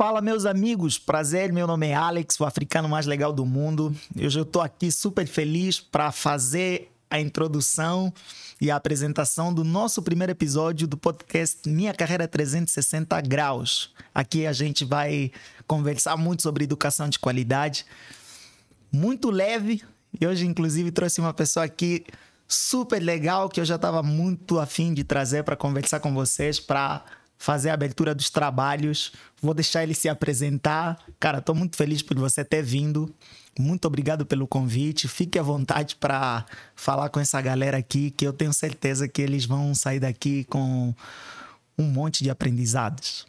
Fala, meus amigos, prazer. Meu nome é Alex, o africano mais legal do mundo. Hoje eu estou aqui super feliz para fazer a introdução e a apresentação do nosso primeiro episódio do podcast Minha Carreira 360 Graus. Aqui a gente vai conversar muito sobre educação de qualidade, muito leve. E hoje, inclusive, trouxe uma pessoa aqui super legal que eu já estava muito afim de trazer para conversar com vocês, para fazer a abertura dos trabalhos. Vou deixar ele se apresentar. Cara, estou muito feliz por você ter vindo. Muito obrigado pelo convite. Fique à vontade para falar com essa galera aqui, que eu tenho certeza que eles vão sair daqui com um monte de aprendizados.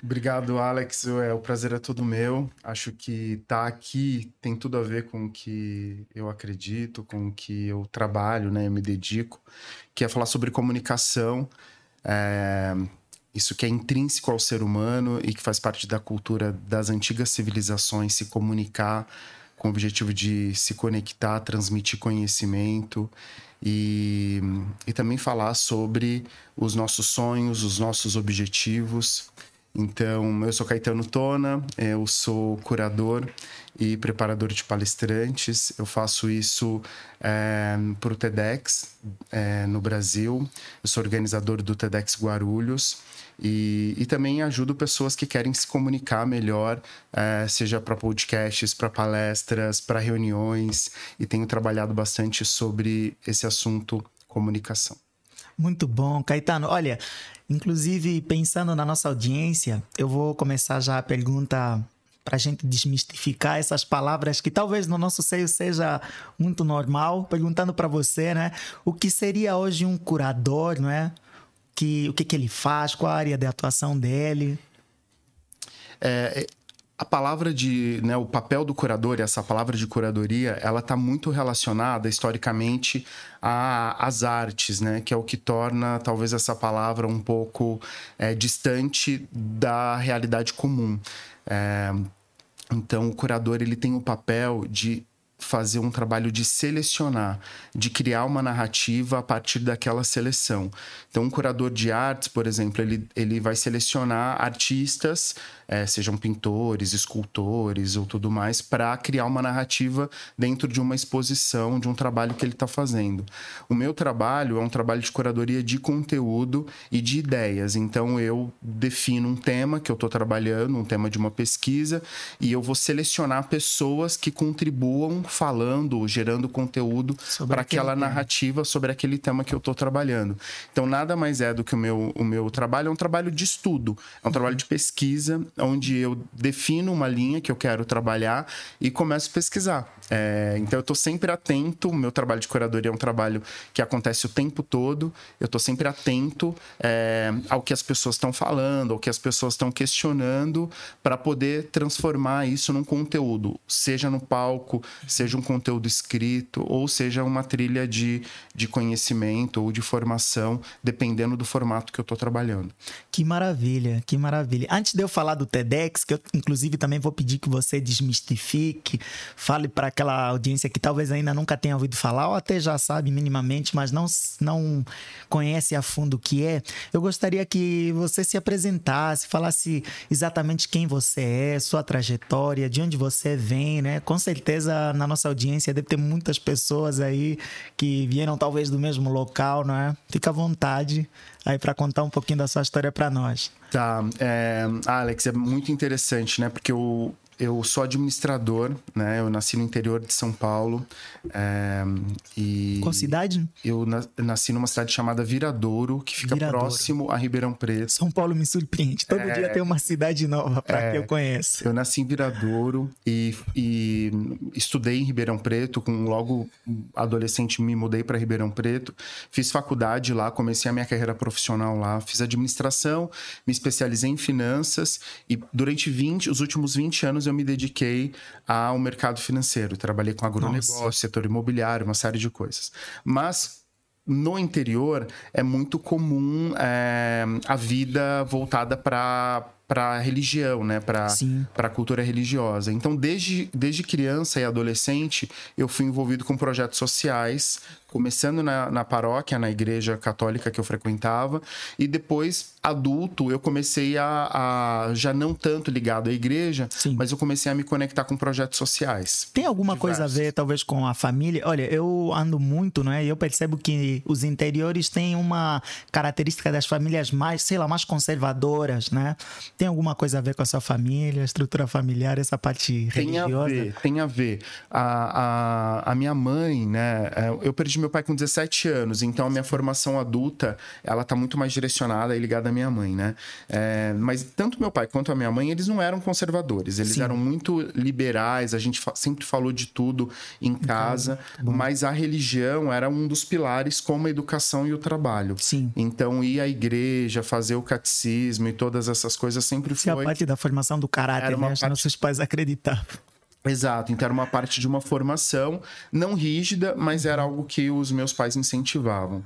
Obrigado, Alex. É, o prazer é todo meu. Acho que estar tá aqui tem tudo a ver com o que eu acredito, com o que eu trabalho, né? Eu me dedico, que é falar sobre comunicação é, isso que é intrínseco ao ser humano e que faz parte da cultura das antigas civilizações se comunicar com o objetivo de se conectar, transmitir conhecimento e, e também falar sobre os nossos sonhos, os nossos objetivos. Então, eu sou Caetano Tona, eu sou curador e preparador de palestrantes. Eu faço isso é, para o TEDx é, no Brasil. Eu sou organizador do TEDx Guarulhos. E, e também ajudo pessoas que querem se comunicar melhor, é, seja para podcasts, para palestras, para reuniões. E tenho trabalhado bastante sobre esse assunto comunicação. Muito bom, Caetano. Olha, inclusive pensando na nossa audiência, eu vou começar já a pergunta para a gente desmistificar essas palavras que talvez no nosso seio seja muito normal. Perguntando para você, né? O que seria hoje um curador, não é? Que, o que, que ele faz? Qual a área de atuação dele? É, a palavra de, né, o papel do curador, essa palavra de curadoria, ela está muito relacionada historicamente às artes, né, que é o que torna talvez essa palavra um pouco é, distante da realidade comum. É, então, o curador ele tem o papel de fazer um trabalho de selecionar, de criar uma narrativa a partir daquela seleção. Então, um curador de artes, por exemplo, ele, ele vai selecionar artistas é, sejam pintores, escultores ou tudo mais, para criar uma narrativa dentro de uma exposição, de um trabalho que ele está fazendo. O meu trabalho é um trabalho de curadoria de conteúdo e de ideias. Então eu defino um tema que eu estou trabalhando, um tema de uma pesquisa, e eu vou selecionar pessoas que contribuam falando, gerando conteúdo para aquela narrativa sobre aquele tema que eu estou trabalhando. Então nada mais é do que o meu, o meu trabalho, é um trabalho de estudo, é um trabalho de pesquisa onde eu defino uma linha que eu quero trabalhar e começo a pesquisar. É, então eu estou sempre atento, o meu trabalho de curadoria é um trabalho que acontece o tempo todo, eu estou sempre atento é, ao que as pessoas estão falando, ao que as pessoas estão questionando, para poder transformar isso num conteúdo, seja no palco, seja um conteúdo escrito, ou seja uma trilha de, de conhecimento ou de formação, dependendo do formato que eu estou trabalhando. Que maravilha, que maravilha. Antes de eu falar do TEDx, que eu inclusive também vou pedir que você desmistifique, fale para aquela audiência que talvez ainda nunca tenha ouvido falar ou até já sabe minimamente, mas não, não conhece a fundo o que é, eu gostaria que você se apresentasse, falasse exatamente quem você é, sua trajetória, de onde você vem, né? Com certeza na nossa audiência deve ter muitas pessoas aí que vieram talvez do mesmo local, não é? Fica à vontade aí para contar um pouquinho da sua história para nós. Tá, é, Alex, é muito interessante, né? Porque o, eu sou administrador, né? Eu nasci no interior de São Paulo. É, e Qual cidade? Eu nasci numa cidade chamada Viradouro, que fica Viradouro. próximo a Ribeirão Preto. São Paulo me surpreende. Todo é, dia tem uma cidade nova para é, que eu conheço. Eu nasci em Viradouro e, e estudei em Ribeirão Preto. Com logo adolescente me mudei para Ribeirão Preto. Fiz faculdade lá, comecei a minha carreira profissional lá. Fiz administração, me especializei em finanças e durante 20, os últimos 20 anos anos eu me dediquei ao mercado financeiro. Trabalhei com agronegócio, Nossa. setor imobiliário, uma série de coisas. Mas no interior é muito comum é, a vida voltada para para religião, né, para para cultura religiosa. Então, desde, desde criança e adolescente, eu fui envolvido com projetos sociais começando na, na paróquia, na igreja católica que eu frequentava, e depois, adulto, eu comecei a, a já não tanto ligado à igreja, Sim. mas eu comecei a me conectar com projetos sociais. Tem alguma diversos. coisa a ver, talvez, com a família? Olha, eu ando muito, né? E eu percebo que os interiores têm uma característica das famílias mais, sei lá, mais conservadoras, né? Tem alguma coisa a ver com a sua família, a estrutura familiar, essa parte tem religiosa? Tem a ver, tem a ver. A, a, a minha mãe, né? É, eu perdi meu pai com 17 anos, então a minha formação adulta, ela tá muito mais direcionada e ligada à minha mãe, né? É, mas tanto meu pai quanto a minha mãe, eles não eram conservadores, eles Sim. eram muito liberais, a gente fa sempre falou de tudo em casa, mas a religião era um dos pilares como a educação e o trabalho. Sim. Então ir à igreja, fazer o catecismo e todas essas coisas sempre foi... Isso é a parte da formação do caráter, né? Parte... Nossos pais acreditavam. Exato, então era uma parte de uma formação não rígida, mas era algo que os meus pais incentivavam.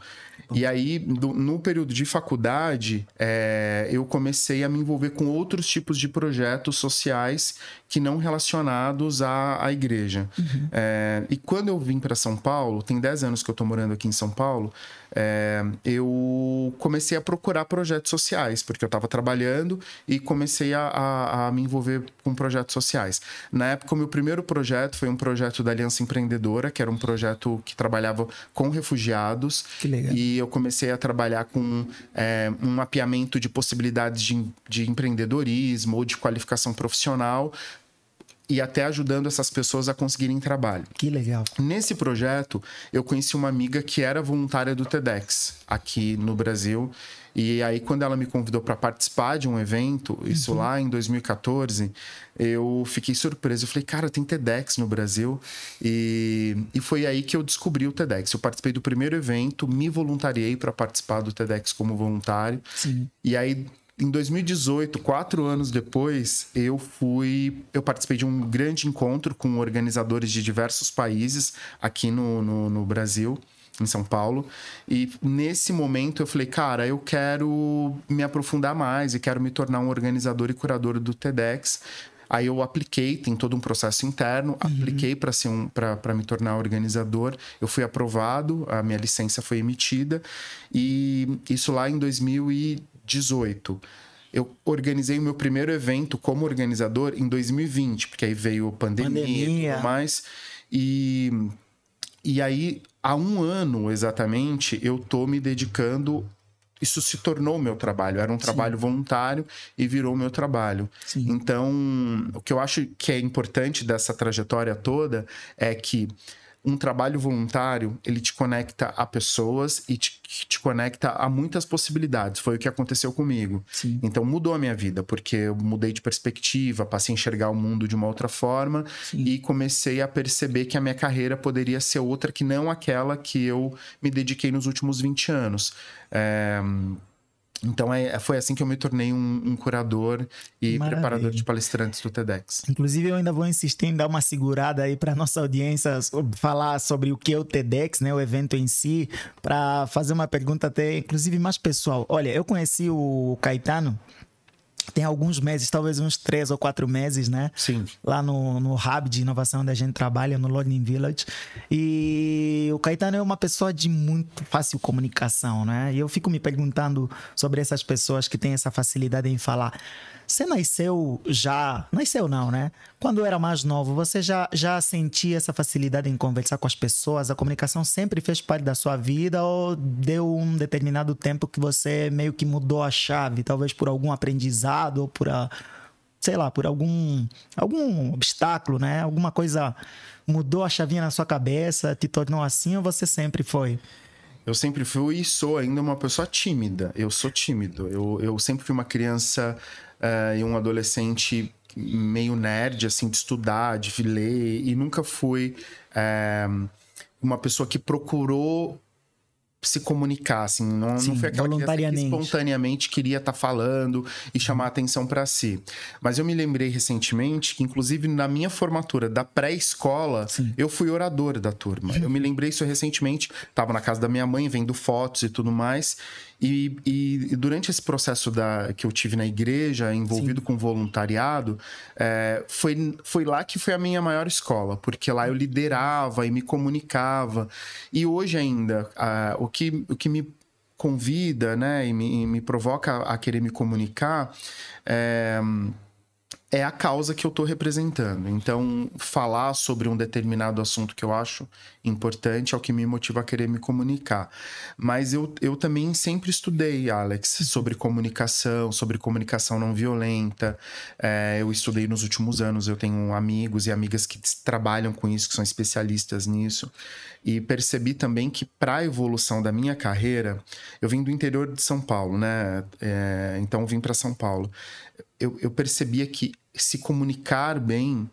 E aí, do, no período de faculdade, é, eu comecei a me envolver com outros tipos de projetos sociais que não relacionados à, à igreja. Uhum. É, e quando eu vim para São Paulo, tem 10 anos que eu estou morando aqui em São Paulo, é, eu comecei a procurar projetos sociais, porque eu estava trabalhando e comecei a, a, a, me envolver com projetos sociais. Na época, o meu primeiro projeto foi um projeto da Aliança Empreendedora, que era um projeto que trabalhava com refugiados. Que legal. E eu comecei a trabalhar com é, um mapeamento de possibilidades de, de empreendedorismo ou de qualificação profissional e até ajudando essas pessoas a conseguirem trabalho. Que legal. Nesse projeto, eu conheci uma amiga que era voluntária do TEDx aqui no Brasil. E aí, quando ela me convidou para participar de um evento, isso uhum. lá em 2014, eu fiquei surpreso. Eu falei, cara, tem TEDx no Brasil. E, e foi aí que eu descobri o TEDx. Eu participei do primeiro evento, me voluntariei para participar do TEDx como voluntário. Sim. E aí, em 2018, quatro anos depois, eu fui. Eu participei de um grande encontro com organizadores de diversos países aqui no, no, no Brasil em São Paulo. E nesse momento eu falei, cara, eu quero me aprofundar mais e quero me tornar um organizador e curador do TEDx. Aí eu apliquei, tem todo um processo interno, uhum. apliquei para ser um para me tornar organizador. Eu fui aprovado, a minha licença foi emitida e isso lá em 2000 2018. Eu organizei o meu primeiro evento como organizador em 2020, porque aí veio pandemia, pandemia. e tudo mais. E, e aí, há um ano exatamente, eu tô me dedicando isso se tornou meu trabalho. Era um trabalho Sim. voluntário e virou meu trabalho. Sim. Então, o que eu acho que é importante dessa trajetória toda é que um trabalho voluntário, ele te conecta a pessoas e te, te conecta a muitas possibilidades. Foi o que aconteceu comigo. Sim. Então mudou a minha vida, porque eu mudei de perspectiva, passei a enxergar o mundo de uma outra forma Sim. e comecei a perceber que a minha carreira poderia ser outra que não aquela que eu me dediquei nos últimos 20 anos. É, então é, foi assim que eu me tornei um, um curador e Maravilha. preparador de palestrantes do TEDx. Inclusive, eu ainda vou insistir em dar uma segurada aí para nossa audiência falar sobre o que é o TEDx, né, o evento em si, para fazer uma pergunta até, inclusive, mais pessoal. Olha, eu conheci o Caetano tem alguns meses, talvez uns três ou quatro meses, né? Sim. Lá no, no hub de inovação onde a gente trabalha, no Learning Village. E o Caetano é uma pessoa de muito fácil comunicação, né? E eu fico me perguntando sobre essas pessoas que têm essa facilidade em falar. Você nasceu já. Nasceu não, né? Quando era mais novo, você já, já sentia essa facilidade em conversar com as pessoas? A comunicação sempre fez parte da sua vida ou deu um determinado tempo que você meio que mudou a chave? Talvez por algum aprendizado ou por. A, sei lá, por algum, algum obstáculo, né? Alguma coisa mudou a chavinha na sua cabeça, te tornou assim ou você sempre foi? Eu sempre fui e sou ainda uma pessoa tímida. Eu sou tímido. Eu, eu sempre fui uma criança uh, e um adolescente meio nerd, assim, de estudar, de ler, e nunca fui uh, uma pessoa que procurou se comunicar, assim, não, Sim, não foi aquela criança que espontaneamente queria estar tá falando e chamar a atenção para si. Mas eu me lembrei recentemente que, inclusive, na minha formatura da pré-escola, eu fui orador da turma. Eu me lembrei isso recentemente, estava na casa da minha mãe, vendo fotos e tudo mais, E, e, e, durante esse processo da, que eu tive na igreja, envolvido Sim. com voluntariado, é, foi, foi lá que foi a minha maior escola, porque lá eu liderava e me comunicava. E hoje ainda, o, que, o que me convida né, e me, e me provoca a querer me comunicar é é a causa que eu estou representando. Então, falar sobre um determinado assunto que eu acho importante é o que me motiva a querer me comunicar. Mas eu, eu também sempre estudei, Alex, sobre comunicação, sobre comunicação não violenta. É, eu estudei nos últimos anos, eu tenho amigos e amigas que trabalham com isso, que são especialistas nisso. E percebi também que, para a evolução da minha carreira, eu vim do interior de São Paulo, né? É, então, vim para São Paulo eu, eu percebia que se comunicar bem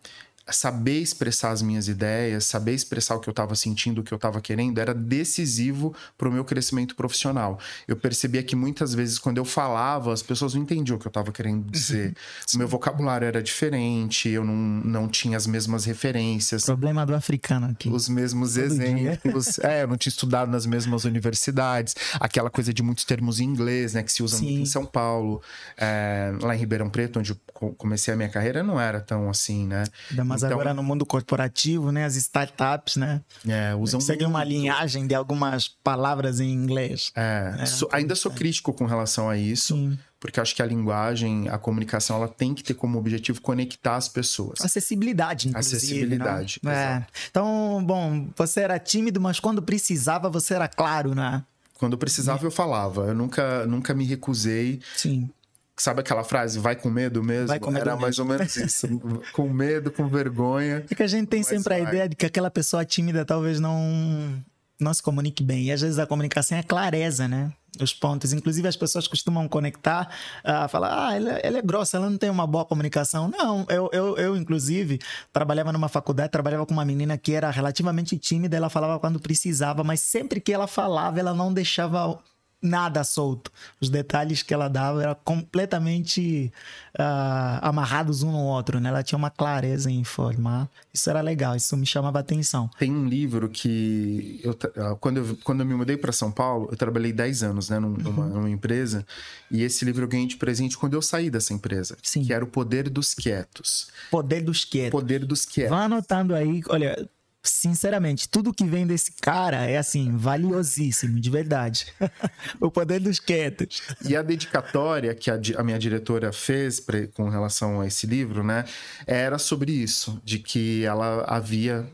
saber expressar as minhas ideias, saber expressar o que eu estava sentindo, o que eu estava querendo, era decisivo para o meu crescimento profissional. Eu percebia que muitas vezes, quando eu falava, as pessoas não entendiam o que eu estava querendo uhum. dizer. o meu vocabulário era diferente, eu não, não tinha as mesmas referências. Problema do africano aqui. Os mesmos Todo exemplos. é, eu não tinha estudado nas mesmas universidades. Aquela coisa de muitos termos em inglês, né, que se usa Sim. muito em São Paulo. É, lá em Ribeirão Preto, onde eu comecei a minha carreira, não era tão assim, né? Ainda mas então, agora no mundo corporativo, né? As startups, né? É, usam. Seguem uma linhagem de algumas palavras em inglês. É, é so, ainda sou crítico com relação a isso. Sim. Porque acho que a linguagem, a comunicação, ela tem que ter como objetivo conectar as pessoas. Acessibilidade, inclusive. Acessibilidade. É. Então, bom, você era tímido, mas quando precisava, você era claro, né? Quando precisava, eu falava. Eu nunca, nunca me recusei. Sim. Sabe aquela frase, vai com medo mesmo? Vai com medo Era mesmo. mais ou menos isso. com medo, com vergonha. É que a gente tem sempre vai. a ideia de que aquela pessoa tímida talvez não, não se comunique bem. E às vezes a comunicação é clareza, né? Os pontos. Inclusive as pessoas costumam conectar, uh, falar, ah, ela, ela, é grossa, ela não tem uma boa comunicação. Não, eu, eu, eu, inclusive, trabalhava numa faculdade, trabalhava com uma menina que era relativamente tímida, ela falava quando precisava, mas sempre que ela falava, ela não deixava nada solto. Os detalhes que ela dava eram completamente uh, amarrados um no outro, né? Ela tinha uma clareza em informar. Isso era legal, isso me chamava atenção. Tem um livro que eu, ah, quando, eu, quando eu me mudei para São Paulo, eu trabalhei 10 anos, né, numa, uhum. numa, empresa, e esse livro eu ganhei de presente quando eu saí dessa empresa, Sim. que era o Poder dos Quietos. Poder dos Quietos. Poder dos Quietos. Vá anotando aí, olha, sinceramente, tudo que vem desse cara é assim, valiosíssimo, de verdade. o poder dos quietos. E a dedicatória que a, a minha diretora fez pra, com relação a esse livro, né, era sobre isso, de que ela havia,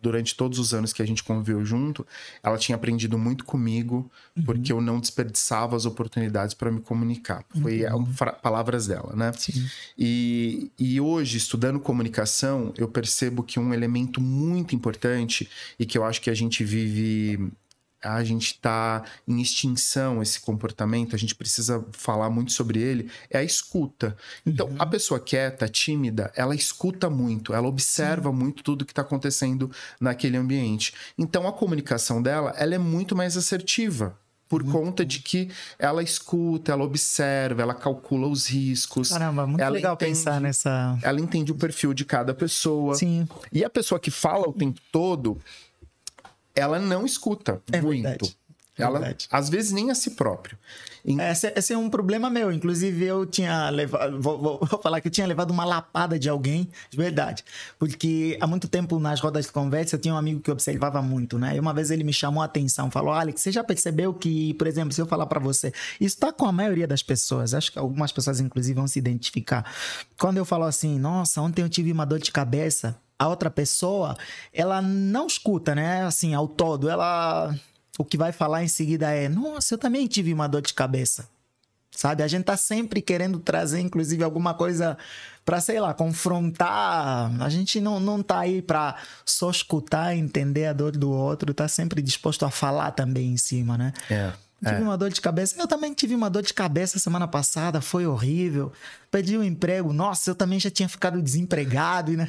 durante todos os anos que a gente conviveu junto, ela tinha aprendido muito comigo, uhum. porque eu não desperdiçava as oportunidades para me comunicar. Foi uhum. palavras dela, né? Sim. E, e hoje, estudando comunicação, eu percebo que um elemento muito importante importante e que eu acho que a gente vive a gente está em extinção esse comportamento, a gente precisa falar muito sobre ele, é a escuta. Então, uhum. a pessoa quieta, tímida, ela escuta muito, ela observa Sim. muito tudo que está acontecendo naquele ambiente. Então, a comunicação dela, ela é muito mais assertiva por muito conta bom. de que ela escuta, ela observa, ela calcula os riscos. Caramba, muito legal entende, pensar nessa. Ela entende o perfil de cada pessoa. Sim. E a pessoa que fala o tempo todo, ela não escuta é muito. Verdade. Ela, Verdade. às vezes, nem a si próprio. Esse, esse, é um problema meu. Inclusive, eu tinha levado. Vou, vou, vou, falar que eu tinha levado uma lapada de alguém, de verdade. Porque há muito tempo, nas rodas de conversa, eu tinha um amigo que observava muito, né? E uma vez ele me chamou a atenção, falou: Alex, você já percebeu que, por exemplo, se eu falar para você, isso tá com a maioria das pessoas, acho que algumas pessoas, inclusive, vão se identificar. Quando eu falo assim, nossa, ontem eu tive uma dor de cabeça, a outra pessoa, ela não escuta, né? Assim, ao todo, ela o que vai falar em seguida é: Nossa, eu também tive uma dor de cabeça. Sabe? A gente tá sempre querendo trazer, inclusive, alguma coisa para, sei lá, confrontar. A gente não, não tá aí para só escutar, entender a dor do outro, tá sempre disposto a falar também em cima, né? É. Tive é. uma dor de cabeça. Eu também tive uma dor de cabeça semana passada, foi horrível. Pedi um emprego. Nossa, eu também já tinha ficado desempregado. Né?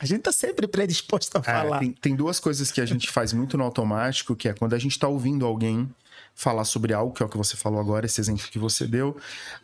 A gente tá sempre predisposto a é, falar. Tem, tem, duas coisas que a gente faz muito no automático, que é quando a gente tá ouvindo alguém falar sobre algo, que é o que você falou agora, esse exemplo que você deu,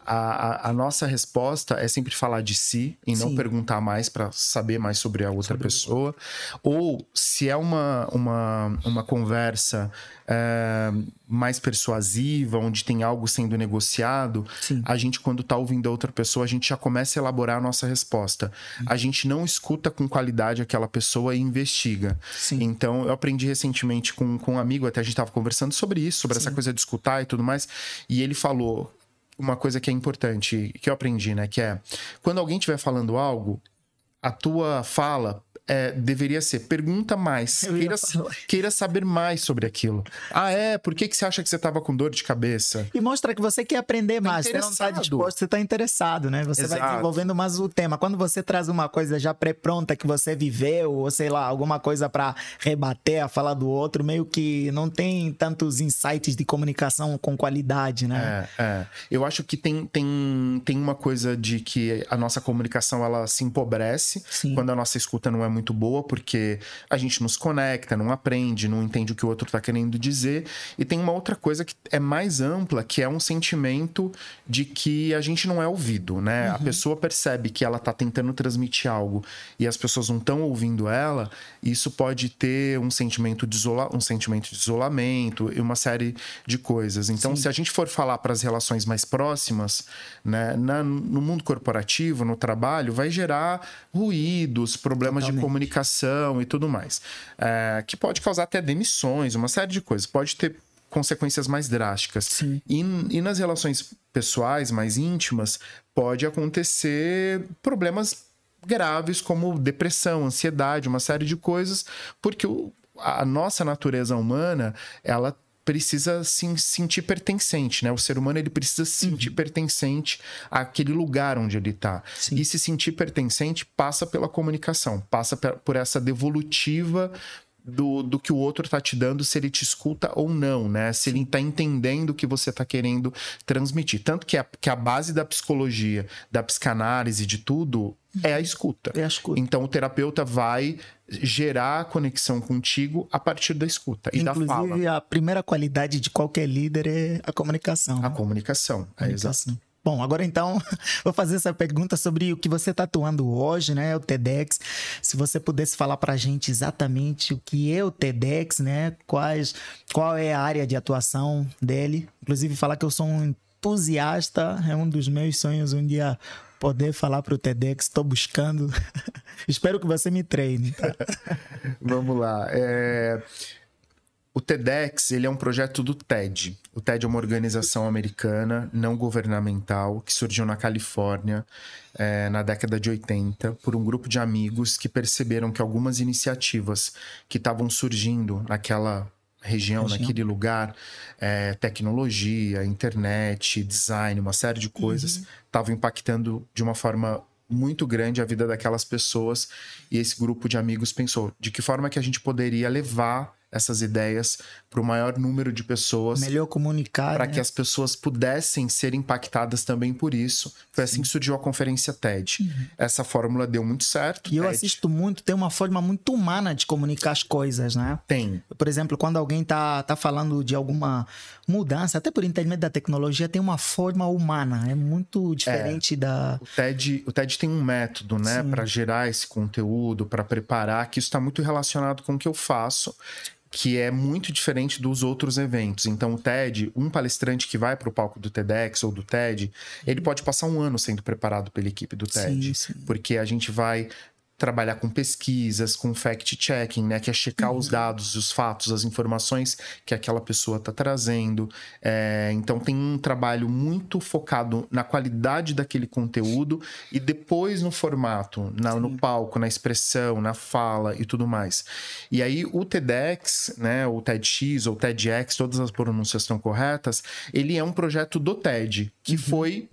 a, a, a nossa resposta é sempre falar de si e não Sim. perguntar mais para saber mais sobre a outra sobre pessoa. Ou se é uma, uma, uma conversa é, mais persuasiva, onde tem algo sendo negociado, Sim. a gente, quando está ouvindo a outra pessoa, a gente já começa a elaborar a nossa resposta. Uhum. A gente não escuta com qualidade aquela pessoa e investiga. Sim. Então, eu aprendi recentemente com, com um amigo, até a gente estava conversando sobre isso, sobre Sim. essa coisa de escutar e tudo mais, e ele falou uma coisa que é importante, que eu aprendi, né? Que é, quando alguém estiver falando algo, a tua fala é, deveria ser pergunta mais, queira, queira, saber mais sobre aquilo. Ah, é? Por que, que você acha que você estava com dor de cabeça? E mostra que você quer aprender tá mais, você não está disposto, você está interessado, né? Você Exato. vai desenvolvendo mais o tema. Quando você traz uma coisa já pré-pronta que você viveu, ou sei lá, alguma coisa para rebater a fala do outro, meio que não tem tantos insights de comunicação com qualidade, né? É, é. Eu acho que tem, tem, tem uma coisa de que a nossa comunicação ela se empobrece Sim. quando a nossa escuta não é muito boa, porque a gente nos conecta, não aprende, não entende o que o outro está querendo dizer. E tem uma outra coisa que é mais ampla, que é um sentimento de que a gente não é ouvido, né? Uhum. A pessoa percebe que ela está tentando transmitir algo e as pessoas não estão ouvindo ela, isso pode ter um sentimento de, isola... um sentimento de isolamento e uma série de coisas. Então, Sim. se a gente for falar para as relações mais próximas, né, na, no mundo corporativo, no trabalho, vai gerar ruídos, problemas Totalmente. de comunicação e tudo mais. É, que pode causar até demissões, uma série de coisas. Pode ter consequências mais drásticas. E, e nas relações pessoais, mais íntimas, pode acontecer problemas graves como depressão, ansiedade, uma série de coisas, porque o, a nossa natureza humana, ela precisa se sentir pertencente, né? O ser humano ele precisa se sentir uhum. pertencente àquele lugar onde ele está. E se sentir pertencente passa pela comunicação, passa por essa devolutiva do, do que o outro está te dando, se ele te escuta ou não, né? Se ele está entendendo o que você está querendo transmitir. Tanto que a, que a base da psicologia, da psicanálise, de tudo, é a escuta. É a escuta. Então o terapeuta vai gerar a conexão contigo a partir da escuta e Inclusive, da fala. a primeira qualidade de qualquer líder é a comunicação. A comunicação, é exato. Bom, agora então vou fazer essa pergunta sobre o que você está atuando hoje, né? O TEDx. Se você pudesse falar para a gente exatamente o que é o TEDx, né? Quais, qual é a área de atuação dele? Inclusive falar que eu sou um entusiasta, é um dos meus sonhos um dia poder falar para o TEDx. Estou buscando. Espero que você me treine. Tá? Vamos lá. É... O TEDx ele é um projeto do TED. O TED é uma organização americana não governamental que surgiu na Califórnia é, na década de 80 por um grupo de amigos que perceberam que algumas iniciativas que estavam surgindo naquela região, região. naquele lugar, é, tecnologia, internet, design, uma série de coisas, estavam uhum. impactando de uma forma muito grande a vida daquelas pessoas. E esse grupo de amigos pensou de que forma que a gente poderia levar essas ideias para o maior número de pessoas. Melhor comunicar. Para né? que as pessoas pudessem ser impactadas também por isso. Foi Sim. assim que surgiu a conferência TED. Uhum. Essa fórmula deu muito certo. E eu assisto muito, tem uma forma muito humana de comunicar as coisas, né? Tem. Por exemplo, quando alguém tá, tá falando de alguma mudança, até por intermédio da tecnologia, tem uma forma humana. É muito diferente é. da. O TED, o TED tem um método, né, para gerar esse conteúdo, para preparar, que isso está muito relacionado com o que eu faço que é muito diferente dos outros eventos. Então, o TED, um palestrante que vai para o palco do TEDx ou do TED, ele pode passar um ano sendo preparado pela equipe do TED, sim, sim. porque a gente vai trabalhar com pesquisas, com fact-checking, né? Que é checar uhum. os dados, os fatos, as informações que aquela pessoa está trazendo. É, então tem um trabalho muito focado na qualidade daquele conteúdo e depois no formato, na, no palco, na expressão, na fala e tudo mais. E aí o TEDx, né? O TEDx ou TEDx, todas as pronúncias estão corretas, ele é um projeto do TED, que uhum. foi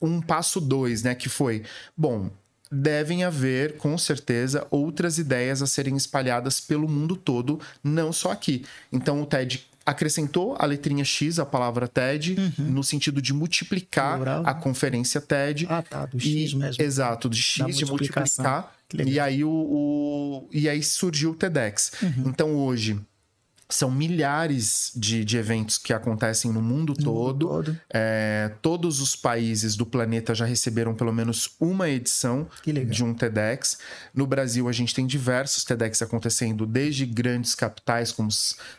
um passo dois, né? Que foi, bom, devem haver, com certeza, outras ideias a serem espalhadas pelo mundo todo, não só aqui. Então o TED acrescentou a letrinha X, a palavra TED, uhum. no sentido de multiplicar Plural. a conferência TED. Ah, tá, do X e, mesmo. Exato, de X, de multiplicar. E aí, o, o, e aí surgiu o TEDx. Uhum. Então hoje são milhares de, de eventos que acontecem no mundo No todo. mundo todo. É, todos os países do planeta já receberam pelo menos uma edição de um TEDx. No Brasil, a gente tem diversos TEDx acontecendo, desde grandes capitais como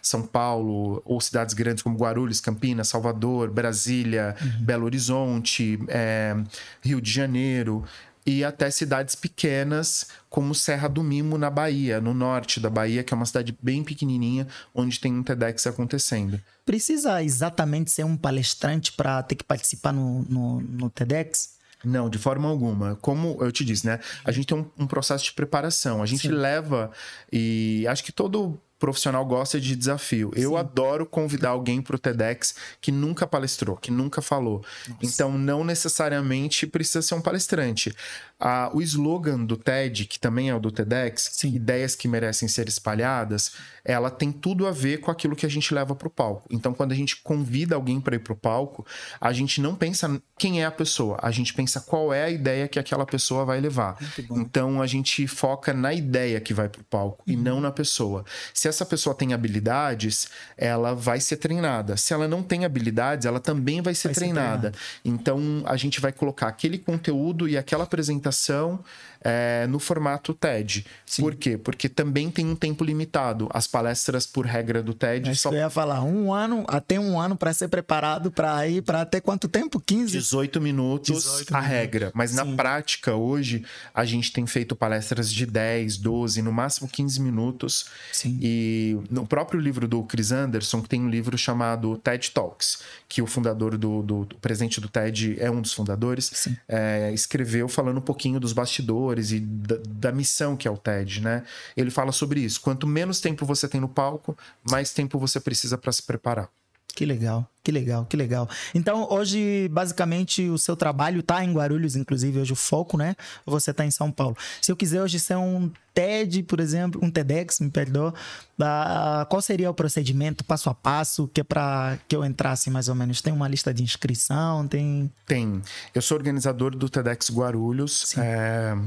São Paulo, ou cidades grandes como Guarulhos, Campinas, Salvador, Brasília, Uhum. Belo Horizonte, é, Rio de Janeiro. E até cidades pequenas, como Serra do Mimo, na Bahia, no norte da Bahia, que é uma cidade bem pequenininha, onde tem um TEDx acontecendo. Precisa exatamente ser um palestrante para ter que participar no, no, no TEDx? Não, de forma alguma. Como eu te disse, né? A gente tem um, um processo de preparação. A gente Sim. leva e acho que todo profissional gosta de desafio. Eu adoro convidar alguém para o TEDx que nunca palestrou, que nunca falou. Então, não necessariamente precisa ser um palestrante. Ah, o slogan do TED, que também é o do TEDx, Sim. ideias que merecem ser espalhadas, ela tem tudo a ver com aquilo que a gente leva para o palco. Então, quando a gente convida alguém para ir para o palco, a gente não pensa quem é a pessoa, a gente pensa qual é a ideia que aquela pessoa vai levar. Então, a gente foca na ideia que vai para o palco e não na pessoa. Se essa pessoa tem habilidades, ela vai ser treinada. Se ela não tem habilidades, ela também vai ser, Vai ser treinada. Então, a gente vai colocar aquele conteúdo e aquela apresentação alimentação é, no formato TED. Sim. Por quê? Porque também tem um tempo limitado. As palestras, por regra do TED, Acho só que eu ia falar, um ano, até um ano para ser preparado para ir para até quanto tempo? 15? 18 minutos 18 a minutos. regra. Mas na Sim. prática, hoje, a gente tem feito palestras de 10, 12, no máximo 15 minutos. Sim. E no próprio livro do Chris Anderson, que tem um livro chamado TED Talks, que o fundador do, do, do presidente do TED é um dos fundadores, é, escreveu falando um pouquinho dos bastidores e da, da missão que é o TED, né? Ele fala sobre isso. Quanto menos tempo você tem no palco, mais tempo você precisa para se preparar. Que legal, que legal, que legal. Então, hoje, basicamente, o seu trabalho tá em Guarulhos, inclusive, hoje o foco, né? Você tá em São Paulo. Se eu quiser hoje ser um TED, por exemplo, um TEDx, me perdoa, ah, qual seria o procedimento, passo a passo, que é para que eu entrasse mais ou menos? Tem uma lista de inscrição, tem... Tem. Eu sou organizador do TEDx Guarulhos.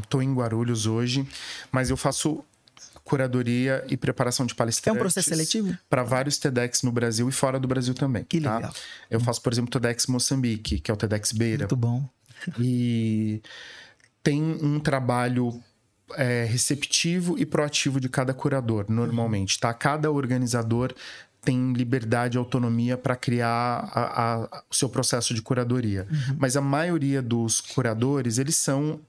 Estou em Guarulhos hoje, mas eu faço curadoria e preparação de É palestrantes. um processo seletivo? Para vários TEDx no Brasil e fora do Brasil também. Que tá? legal. Eu faço, por exemplo, o TEDx Moçambique, que é o TEDx Beira. Muito bom. E tem um trabalho é, receptivo e proativo de cada curador, normalmente, tá? Cada organizador tem liberdade e autonomia para criar a- a- o seu processo de curadoria. Mas a maioria dos curadores, eles são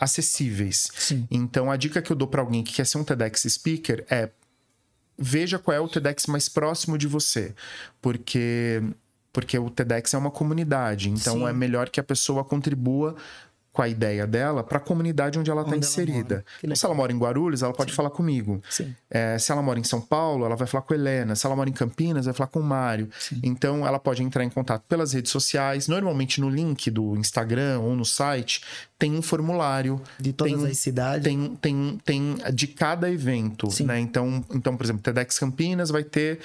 acessíveis. Sim. Então, a dica que eu dou para alguém que quer ser um TEDx speaker é veja qual é o TEDx mais próximo de você, porque porque o TEDx é uma comunidade, então Sim. é melhor que a pessoa contribua com a ideia dela para a comunidade onde ela está ela inserida. Que Então, se ela mora em Guarulhos, ela pode falar comigo. Sim. É, se ela mora em São Paulo, ela vai falar com a Helena. Se ela mora em Campinas, vai falar com o Mário. Então, ela pode entrar em contato pelas redes sociais. Normalmente, no link do Instagram ou no site, tem um formulário. De todas tem as cidades. Tem, tem, tem de cada evento, Sim. né? Então, então, por exemplo, TEDx Campinas vai ter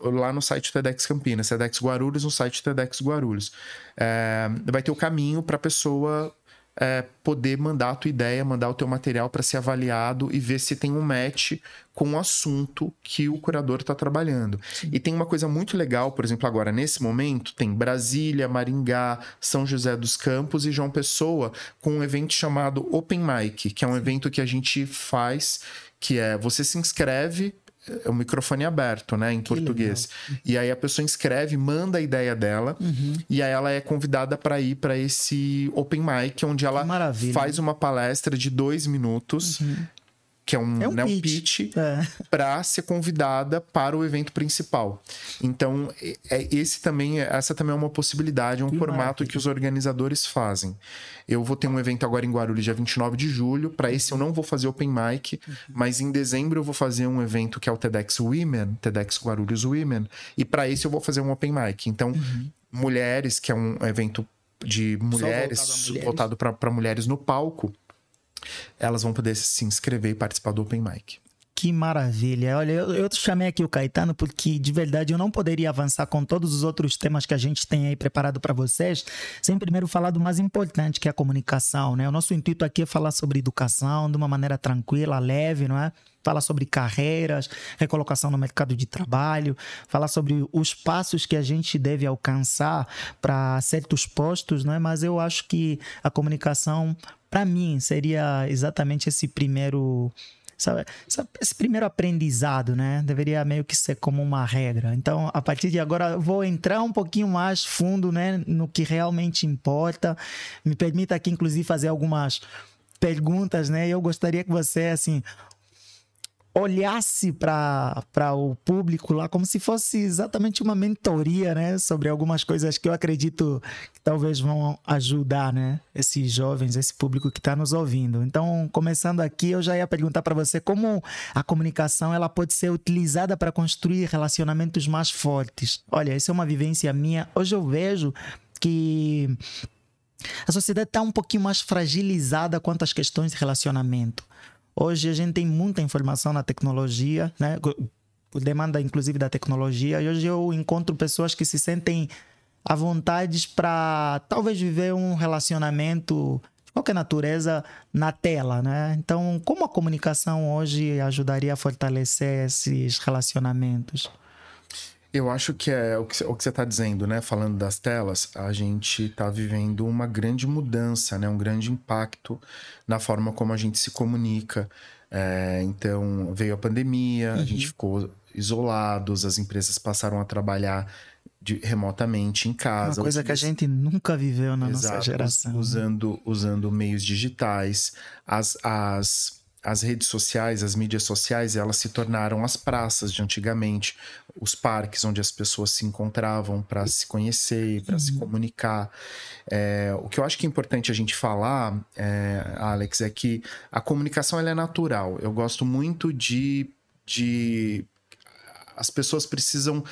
lá no site TEDx Campinas, TEDx Guarulhos no site TEDx Guarulhos. É, vai ter o caminho para a pessoa é, poder mandar a tua ideia, mandar o teu material para ser avaliado e ver se tem um match com o assunto que o curador está trabalhando. E tem uma coisa muito legal, por exemplo, agora nesse momento tem Brasília, Maringá, São José dos Campos e João Pessoa com um evento chamado Open Mic, que é um evento que a gente faz que é você se inscreve é um microfone aberto, né, em português. E aí a pessoa inscreve, manda a ideia dela, Uhum. e aí ela é convidada para ir para esse open mic, onde ela Que. Uhum. faz uma palestra de dois minutos, que é um, É um né, um pitch. pitch, É. para ser convidada para o evento principal. Então, é- é, esse também, é- essa também é uma possibilidade, um Que formato maravilha. que os organizadores fazem. Eu vou ter um evento agora em Guarulhos, dia 29 de julho. Para esse eu não vou fazer open mic, mas em dezembro eu vou fazer um evento que é o TEDx Women, TEDx Guarulhos Women, e para esse eu vou fazer um open mic. Então, mulheres, que é um evento de mulheres, voltado a mulheres. voltado para mulheres no palco, elas vão poder se inscrever e participar do open mic. Que maravilha. Olha, eu, eu chamei aqui o Caetano porque, de verdade, eu não poderia avançar com todos os outros temas que a gente tem aí preparado para vocês, sem primeiro falar do mais importante, que é a comunicação, né? O nosso intuito aqui é falar sobre educação de uma maneira tranquila, leve, não é? Falar sobre carreiras, recolocação no mercado de trabalho, falar sobre os passos que a gente deve alcançar para certos postos, não é? Mas eu acho que a comunicação, para mim, seria exatamente esse primeiro sabe, esse primeiro aprendizado, né? Deveria meio que ser como uma regra. Então, a partir de agora, vou entrar um pouquinho mais fundo, né, no que realmente importa. Me permita aqui, inclusive, fazer algumas perguntas, né? Eu gostaria que você, assim, olhasse para o público lá como se fosse exatamente uma mentoria, né, sobre algumas coisas que eu acredito que talvez vão ajudar, né, esses jovens, esse público que está nos ouvindo. Então, começando aqui, eu já ia perguntar para você como a comunicação ela pode ser utilizada para construir relacionamentos mais fortes. Olha, essa é uma vivência minha. Hoje eu vejo que a sociedade está um pouquinho mais fragilizada quanto às questões de relacionamento. Hoje a gente tem muita informação na tecnologia, né? demanda inclusive da tecnologia, e hoje eu encontro pessoas que se sentem à vontade para talvez viver um relacionamento de qualquer natureza na tela, né? Então, como a comunicação hoje ajudaria a fortalecer esses relacionamentos? Eu acho que é o que, você está dizendo, né? Falando das telas, a gente está vivendo uma grande mudança, né? Um grande impacto na forma como a gente se comunica. É, então, veio a pandemia, uhum. a gente ficou isolados, as empresas passaram a trabalhar de, remotamente em casa. Uma coisa que a gente nunca viveu na Exato, nossa geração. Né? Usando, usando meios digitais. As, as as redes sociais, as mídias sociais, elas se tornaram as praças de antigamente, os parques onde as pessoas se encontravam para se conhecer, para uhum. se comunicar. É, o que eu acho que é importante a gente falar, é, Alex, é que a comunicação ela é natural. Eu gosto muito de, de as pessoas precisam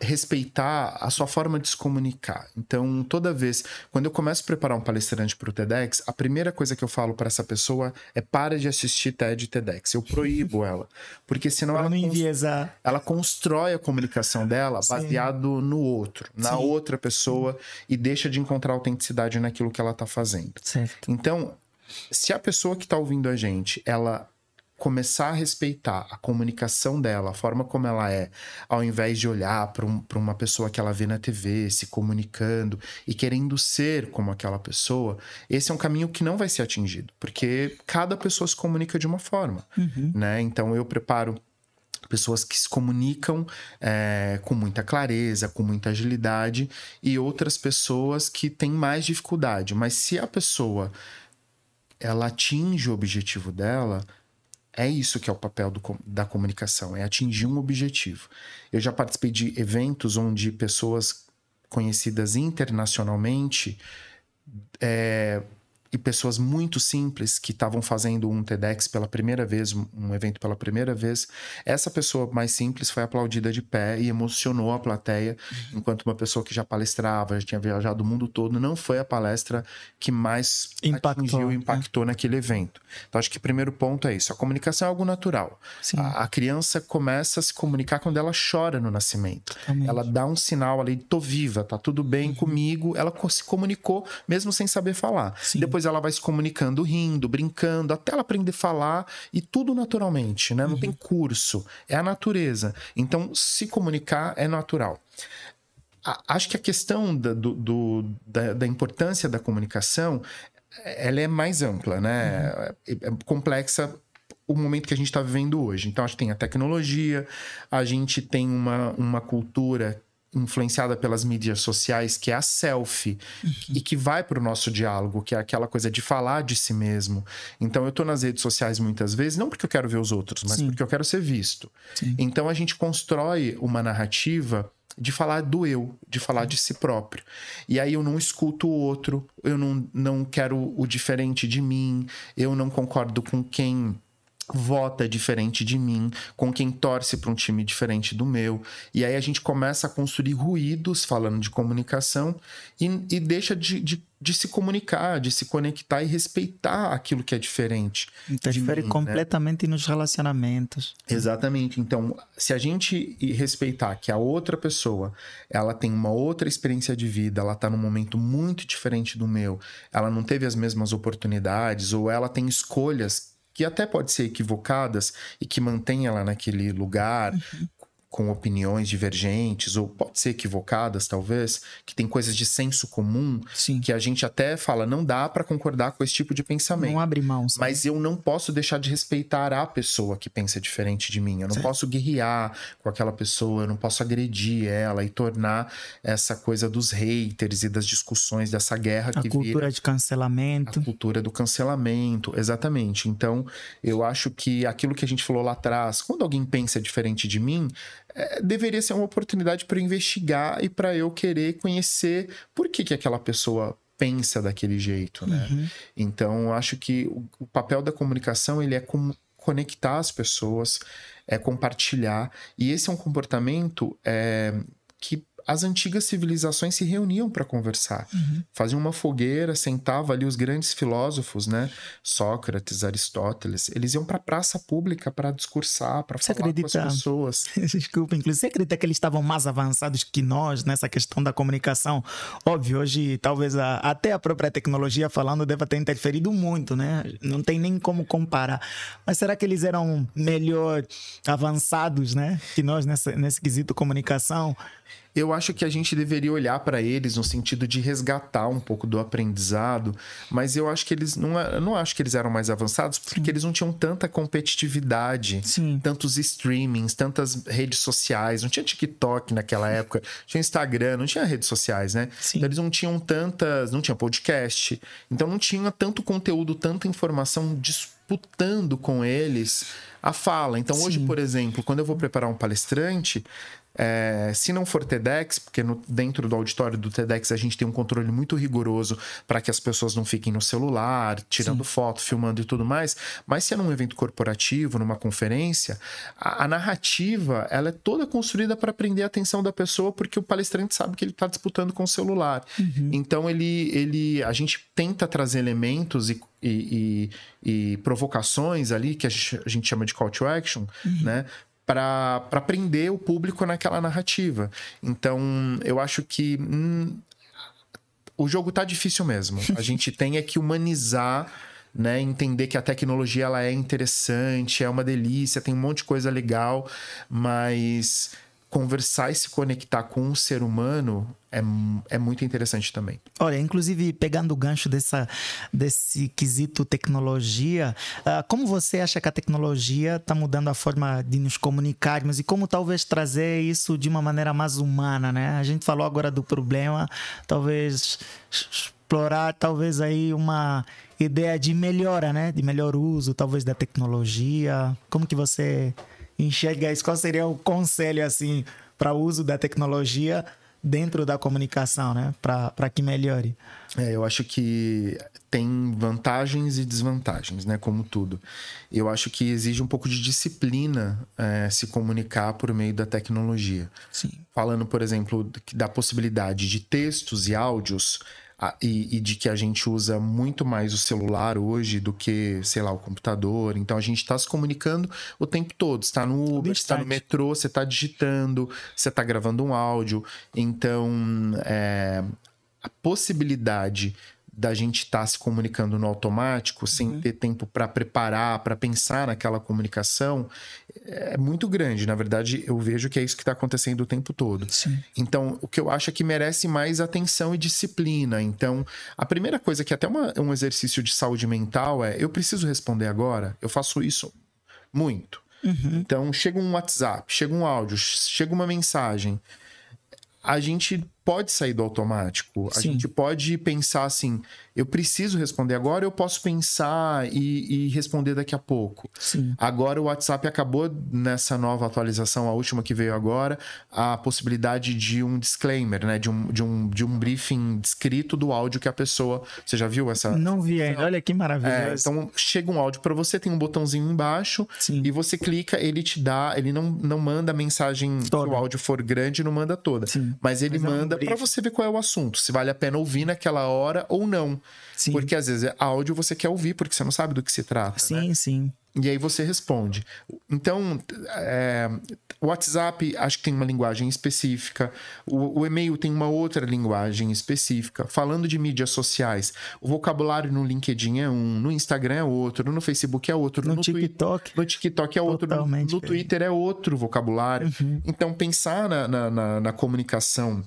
respeitar a sua forma de se comunicar. Então, toda vez, quando eu começo a preparar um palestrante para o TEDx, a primeira coisa que eu falo para essa pessoa é para de assistir TED e TEDx. Eu proíbo ela, porque senão ela, const... ela constrói a comunicação dela Sim. baseado no outro, na Sim. outra pessoa e deixa de encontrar autenticidade naquilo que ela está fazendo. Certo. Então, se a pessoa que está ouvindo a gente, ela começar a respeitar a comunicação dela, a forma como ela é, ao invés de olhar para um, uma pessoa que ela vê na TV, se comunicando e querendo ser como aquela pessoa, esse é um caminho que não vai ser atingido, porque cada pessoa se comunica de uma forma, uhum. né? Então eu preparo pessoas que se comunicam é, com muita clareza, com muita agilidade, e outras pessoas que têm mais dificuldade. Mas se a pessoa ela atinge o objetivo dela, é isso que é o papel do, da comunicação, é atingir um objetivo. Eu já participei de eventos onde pessoas conhecidas internacionalmente é, e pessoas muito simples que estavam fazendo um TEDx pela primeira vez, um evento pela primeira vez. Essa pessoa mais simples foi aplaudida de pé e emocionou a plateia, uhum. enquanto uma pessoa que já palestrava, já tinha viajado o mundo todo, não foi a palestra que mais impactou, atingiu e né? impactou né? naquele evento. Então, acho que o primeiro ponto é isso. A comunicação é algo natural. A, a, criança começa a se comunicar quando ela chora no nascimento. Totalmente. Ela dá um sinal ali, tô viva, tá tudo bem uhum. comigo. Ela se comunicou mesmo sem saber falar. Sim. Depois ela vai se comunicando, rindo, brincando, até ela aprender a falar e tudo naturalmente, né? Não uhum. tem curso, é a natureza. Então, se comunicar é natural. acho que a questão da, do, do, da, da importância da comunicação ela é mais ampla, né? Uhum. É, é complexa o momento que a gente está vivendo hoje. Então, acho que tem a tecnologia, a gente tem uma, uma cultura influenciada pelas mídias sociais, que é a selfie, uhum. e que vai para o nosso diálogo, que é aquela coisa de falar de si mesmo. Então eu estou nas redes sociais muitas vezes, não porque eu quero ver os outros, mas Sim. porque eu quero ser visto. Sim. Então a gente constrói uma narrativa de falar do eu, de falar de si próprio. E aí eu não escuto o outro, eu não, não quero o diferente de mim, eu não concordo com quem vota diferente de mim, com quem torce para um time diferente do meu. E aí a gente começa a construir ruídos falando de comunicação e, e deixa de, de, de se comunicar, de se conectar e respeitar aquilo que é diferente. Interfere mim, né? completamente né? nos relacionamentos. Exatamente. Então, se a gente respeitar que a outra pessoa, ela tem uma outra experiência de vida, ela está num momento muito diferente do meu, ela não teve as mesmas oportunidades ou ela tem escolhas que até pode ser equivocadas e que mantém ela naquele lugar, uhum com opiniões divergentes, ou pode ser equivocadas, talvez, que tem coisas de senso comum, Sim. que a gente até fala, não dá para concordar com esse tipo de pensamento. Não abre mão. Mas eu não posso deixar de respeitar a pessoa que pensa diferente de mim. Eu não certo. posso guerrear com aquela pessoa, eu não posso agredir ela e tornar essa coisa dos haters e das discussões dessa guerra a que cultura de cancelamento. A cultura do cancelamento, exatamente. Então, eu acho que aquilo que a gente falou lá atrás, quando alguém pensa diferente de mim, é, deveria ser uma oportunidade para investigar e para eu querer conhecer por que, que aquela pessoa pensa daquele jeito, né? Uhum. Então, acho que o, o, papel da comunicação ele é com, conectar as pessoas, é compartilhar e esse é um comportamento é, as antigas civilizações se reuniam para conversar. Uhum. Faziam uma fogueira, sentavam ali os grandes filósofos, né? Sócrates, Aristóteles. Eles iam para a praça pública para discursar, para falar acredita... com as pessoas. Desculpa, inclusive, você acredita que eles estavam mais avançados que nós nessa questão da comunicação? Óbvio, hoje talvez a, até a própria tecnologia falando deva ter interferido muito, né? Não tem nem como comparar. Mas será que eles eram melhor avançados, né? Que nós nessa, nesse quesito comunicação? Eu acho que a gente deveria olhar para eles no sentido de resgatar um pouco do aprendizado, mas eu acho que eles não, eu não acho que eles eram mais avançados porque Sim. eles não tinham tanta competitividade, Sim. tantos streamings, tantas redes sociais, não tinha TikTok naquela época, tinha Instagram, não tinha redes sociais, né? Sim. Então eles não tinham tantas, não tinha podcast, então não tinha tanto conteúdo, tanta informação disputando com eles a fala. Então, hoje, por exemplo, quando eu vou preparar um palestrante, é, se não for TEDx, porque no, dentro do auditório do TEDx a gente tem um controle muito rigoroso para que as pessoas não fiquem no celular, tirando Sim. foto, filmando e tudo mais. Mas se é num evento corporativo, numa conferência, a, a narrativa ela é toda construída para prender a atenção da pessoa, porque o palestrante sabe que ele está disputando com o celular. Uhum. Então ele, ele, a gente tenta trazer elementos e, e, e, e provocações ali que a gente, a gente, chama de call to action, uhum. né? Para prender o público naquela narrativa. Então, eu acho que hum, o jogo tá difícil mesmo. A gente tem é que humanizar, né, entender que a tecnologia ela é interessante, é uma delícia, tem um monte de coisa legal, mas conversar e se conectar com o ser humano é, é muito interessante também. Olha, inclusive pegando o gancho dessa, desse quesito tecnologia, uh, como você acha que a tecnologia está mudando a forma de nos comunicarmos e como talvez trazer isso de uma maneira mais humana, né? A gente falou agora do problema, talvez explorar talvez aí uma ideia de melhora, né? De melhor uso, talvez da tecnologia. Como que você enxerga isso? Qual seria o conselho assim para o uso da tecnologia dentro da comunicação, né? Para que melhore? É, eu acho que tem vantagens e desvantagens, né? Como tudo. Eu acho que exige um pouco de disciplina é, se comunicar por meio da tecnologia. Sim. Falando, por exemplo, da possibilidade de textos e áudios e, e, de que a gente usa muito mais o celular hoje do que, sei lá, o computador. Então a gente está se comunicando o tempo todo. Está no Uber, está no metrô, você está digitando, você está gravando um áudio. Então é, a possibilidade da gente estar tá se comunicando no automático, sem uhum. ter tempo para preparar, para pensar naquela comunicação, é muito grande. Na verdade, eu vejo que é isso que está acontecendo o tempo todo. Sim. Então, o que eu acho é que merece mais atenção e disciplina. Então, a primeira coisa que é até uma, um exercício de saúde mental é: eu preciso responder agora? Eu faço isso muito. Uhum. Então, chega um WhatsApp, chega um áudio, chega uma mensagem. A gente pode sair do automático. A Sim. gente pode pensar assim: eu preciso responder agora, eu posso pensar e, e, responder daqui a pouco. Sim. Agora o WhatsApp acabou nessa nova atualização, a última que veio agora, a possibilidade de um disclaimer, né? De um, de um, de um briefing escrito do áudio que a pessoa. Você já viu essa? Não vi ainda. Olha que maravilha. É, então chega um áudio para você, tem um botãozinho embaixo Sim. e você clica, ele te dá, ele não, não manda a mensagem toda. se o áudio for grande, não manda toda. Sim. Mas ele mas manda para você ver qual é o assunto, se vale a pena ouvir naquela hora ou não. Sim. Porque às vezes áudio você quer ouvir porque você não sabe do que se trata. Sim, né? sim. E aí você responde. Então, é, o WhatsApp acho que tem uma linguagem específica, o, o, e-mail tem uma outra linguagem específica. Falando de mídias sociais, o vocabulário no LinkedIn é um, no Instagram é outro, no Facebook é outro, no, no TikTok. no TikTok é outro, no, no Twitter é outro vocabulário. Uhum. Então, pensar na, na, na, na comunicação,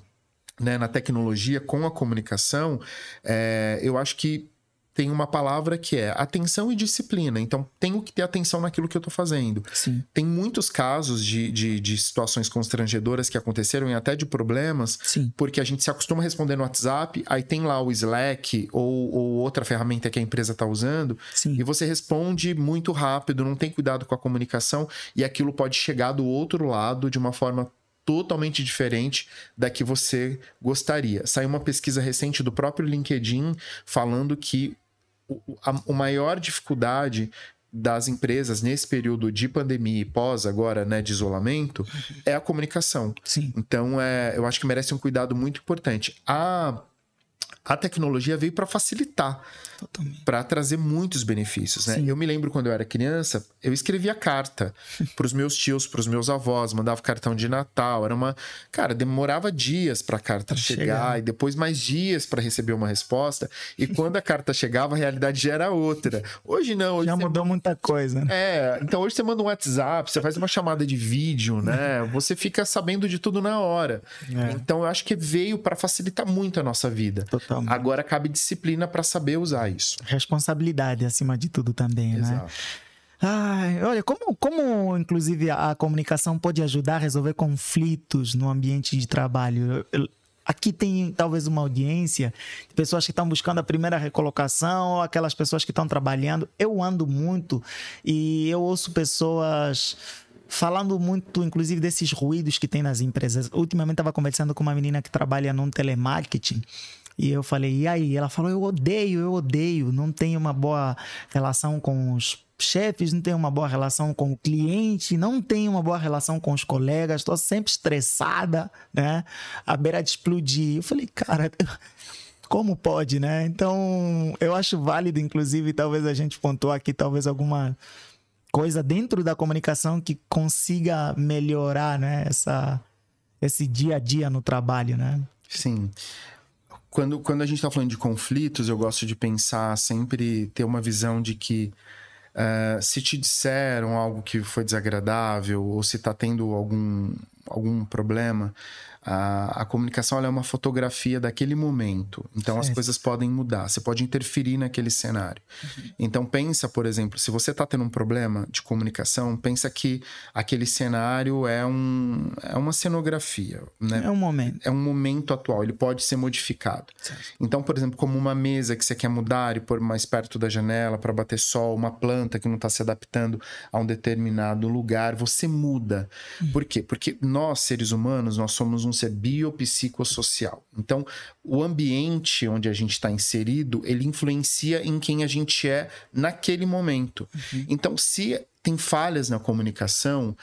né, na tecnologia com a comunicação, é, eu acho que tem uma palavra que é atenção e disciplina. Então, tenho que ter atenção naquilo que eu estou fazendo. Sim. Tem muitos casos de, de, de, situações constrangedoras que aconteceram e até de problemas, Sim. porque a gente se acostuma a responder no WhatsApp, aí tem lá o Slack ou, ou outra ferramenta que a empresa está usando, Sim. e você responde muito rápido, não tem cuidado com a comunicação, e aquilo pode chegar do outro lado de uma forma totalmente diferente da que você gostaria. Saiu uma pesquisa recente do próprio LinkedIn falando que a, a maior dificuldade das empresas nesse período de pandemia e pós agora, né, de isolamento, é a comunicação. Sim. Então, é, eu acho que merece um cuidado muito importante. A, a tecnologia veio para facilitar para trazer muitos benefícios, né? Eu me lembro quando eu era criança, eu escrevia carta para os meus tios, para os meus avós, mandava cartão de Natal, era uma, cara, demorava dias para a carta chegar, chegar, e depois mais dias para receber uma resposta, e quando a carta chegava, a realidade já era outra. Hoje não, hoje já mudou muita coisa. Né? É, então hoje você manda um WhatsApp, você faz uma chamada de vídeo, né? Você fica sabendo de tudo na hora. É. Então eu acho que veio para facilitar muito a nossa vida. Totalmente. Agora cabe disciplina para saber usar isso. Responsabilidade acima de tudo também, né? Exato. né? Ai, olha, como, como inclusive a, a comunicação pode ajudar a resolver conflitos no ambiente de trabalho? Eu, aqui tem talvez uma audiência de pessoas que estão buscando a primeira recolocação, ou aquelas pessoas que estão trabalhando. Eu ando muito e eu ouço pessoas falando muito, inclusive, desses ruídos que tem nas empresas. Ultimamente estava conversando com uma menina que trabalha num telemarketing e eu falei, e aí? Ela falou, eu odeio, eu odeio, não tenho uma boa relação com os chefes, não tenho uma boa relação com o cliente, não tenho uma boa relação com os colegas, estou sempre estressada, né? À beira de explodir. Eu falei, cara, como pode, né? Então, eu acho válido, inclusive, talvez a gente pontuar aqui, talvez alguma coisa dentro da comunicação que consiga melhorar, né? Essa, esse dia a dia no trabalho, né? Sim. Quando, quando a gente está falando de conflitos, eu gosto de pensar sempre, ter uma visão de que uh, se te disseram algo que foi desagradável ou se está tendo algum, algum problema, a, a comunicação é uma fotografia daquele momento. Então certo. as coisas podem mudar. Você pode interferir naquele cenário. Uhum. Então pensa, por exemplo, se você está tendo um problema de comunicação, pensa que aquele cenário é, um, é uma cenografia. Né? É um momento. É um momento atual. Ele pode ser modificado. Certo. Então, por exemplo, como uma mesa que você quer mudar e pôr mais perto da janela para bater sol, uma planta que não está se adaptando a um determinado lugar, você muda. Uhum. Por quê? Porque nós, seres humanos, nós somos um um ser biopsicossocial. Então, o ambiente onde a gente está inserido, ele influencia em quem a gente é naquele momento. Uhum. Então, se tem falhas na comunicação,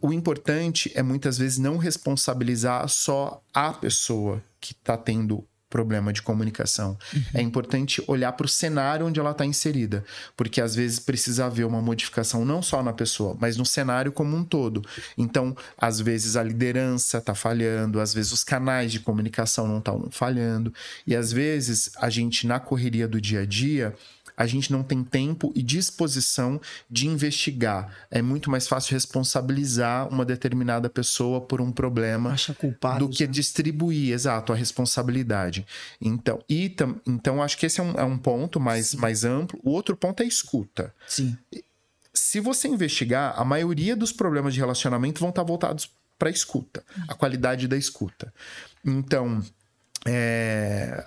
o importante é muitas vezes não responsabilizar só a pessoa que está tendo problema de comunicação. Uhum. É importante olhar para o cenário onde ela está inserida, porque às vezes precisa haver uma modificação não só na pessoa, mas no cenário como um todo. Então, às vezes a liderança está falhando, às vezes os canais de comunicação não estão falhando, e às vezes a gente, na correria do dia a dia, a gente não tem tempo e disposição de investigar. É muito mais fácil responsabilizar uma determinada pessoa por um problema do que né? distribuir, exato, a responsabilidade. Então, e tam, então acho que esse é um, é um ponto mais, mais amplo. O outro ponto é escuta. Sim. Se você investigar, a maioria dos problemas de relacionamento vão estar voltados para a escuta, a qualidade da escuta. Então, é,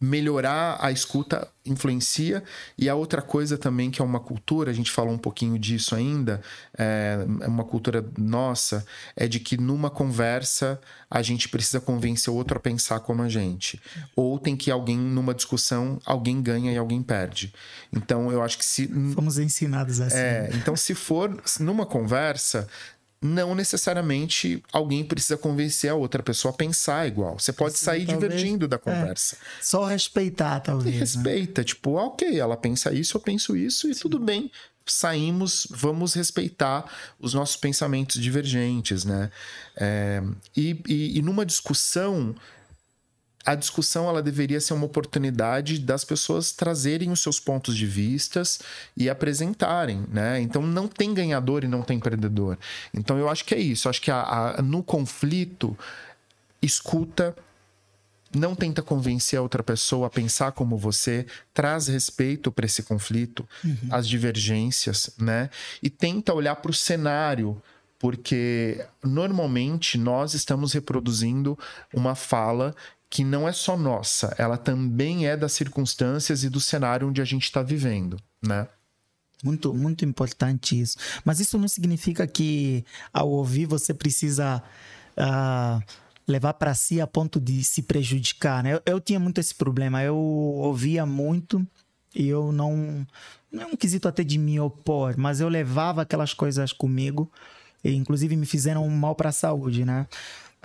melhorar a escuta influencia. E a outra coisa também que é uma cultura, a gente falou um pouquinho disso ainda, é, é uma cultura nossa, é de que numa conversa a gente precisa convencer o outro a pensar como a gente. Ou tem que alguém, numa discussão, alguém ganha e alguém perde. Então eu acho que se. Fomos ensinados assim. É, então se for numa conversa, não necessariamente alguém precisa convencer a outra pessoa a pensar igual. Você pode Sim, sair talvez, divergindo da é. conversa. É, só respeitar, talvez. E né? respeita, né? tipo, ok, ela pensa isso, eu penso isso, e Sim. tudo bem. Saímos, vamos respeitar os nossos pensamentos divergentes, né? É, e, e, e numa discussão, a discussão ela deveria ser uma oportunidade das pessoas trazerem os seus pontos de vistas e apresentarem, né? Então não tem ganhador e não tem perdedor. Então eu acho que é isso. Eu acho que a, a, no conflito escuta, não tenta convencer a outra pessoa a pensar como você, traz respeito para esse conflito, uhum. as divergências, né? E tenta olhar para o cenário porque normalmente nós estamos reproduzindo uma fala que não é só nossa, ela também é das circunstâncias e do cenário onde a gente está vivendo, né? Muito, muito importante isso. Mas isso não significa que ao ouvir você precisa uh, levar para si a ponto de se prejudicar, né? Eu, eu, tinha muito esse problema. Eu ouvia muito e eu não. Não é um quesito até de me opor, mas eu levava aquelas coisas comigo e inclusive me fizeram mal para a saúde, né?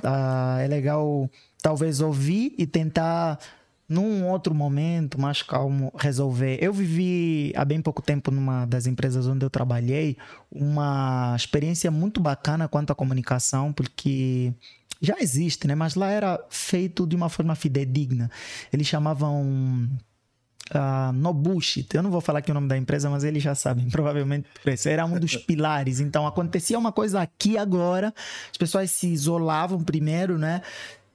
Uh, é legal talvez ouvir e tentar num outro momento mais calmo resolver. Eu vivi há bem pouco tempo numa das empresas onde eu trabalhei uma experiência muito bacana quanto à comunicação, porque já existe, né? Mas lá era feito de uma forma fidedigna. Eles chamavam uh, no bullshit. Eu não vou falar aqui o nome da empresa, mas eles já sabem, provavelmente esse era um dos pilares. Então acontecia uma coisa aqui agora, as pessoas se isolavam primeiro, né?